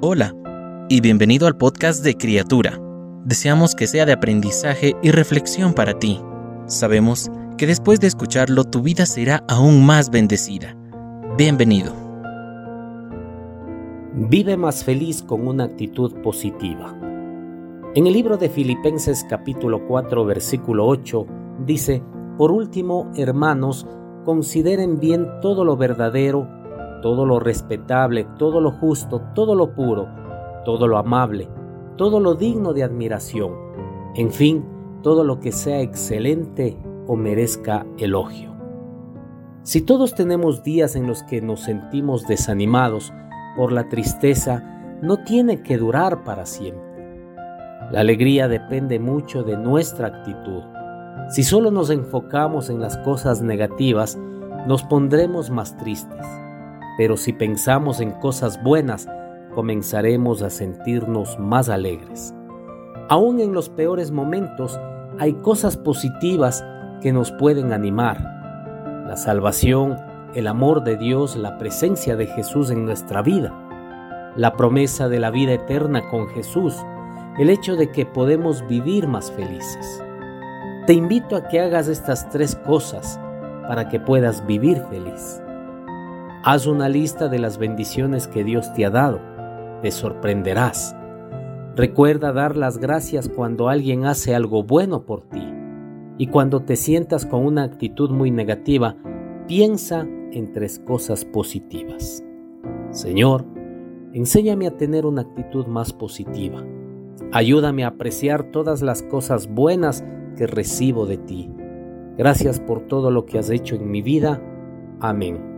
Hola y bienvenido al podcast de Criatura. Deseamos que sea de aprendizaje y reflexión para ti. Sabemos que después de escucharlo tu vida será aún más bendecida. Bienvenido. Vive más feliz con una actitud positiva. En el libro de Filipenses capítulo 4 versículo 8 dice, Por último, hermanos, consideren bien todo lo verdadero, todo lo respetable, todo lo justo, todo lo puro, todo lo amable, todo lo digno de admiración, en fin, todo lo que sea excelente o merezca elogio. Si todos tenemos días en los que nos sentimos desanimados por la tristeza, no tiene que durar para siempre. La alegría depende mucho de nuestra actitud. Si solo nos enfocamos en las cosas negativas, nos pondremos más tristes. Pero si pensamos en cosas buenas, comenzaremos a sentirnos más alegres. Aún en los peores momentos hay cosas positivas que nos pueden animar. La salvación, el amor de Dios, la presencia de Jesús en nuestra vida, la promesa de la vida eterna con Jesús, el hecho de que podemos vivir más felices. Te invito a que hagas estas tres cosas para que puedas vivir feliz. Haz una lista de las bendiciones que Dios te ha dado. Te sorprenderás. Recuerda dar las gracias cuando alguien hace algo bueno por ti. Y cuando te sientas con una actitud muy negativa, piensa en tres cosas positivas. Señor, enséñame a tener una actitud más positiva. Ayúdame a apreciar todas las cosas buenas que recibo de ti. Gracias por todo lo que has hecho en mi vida. Amén.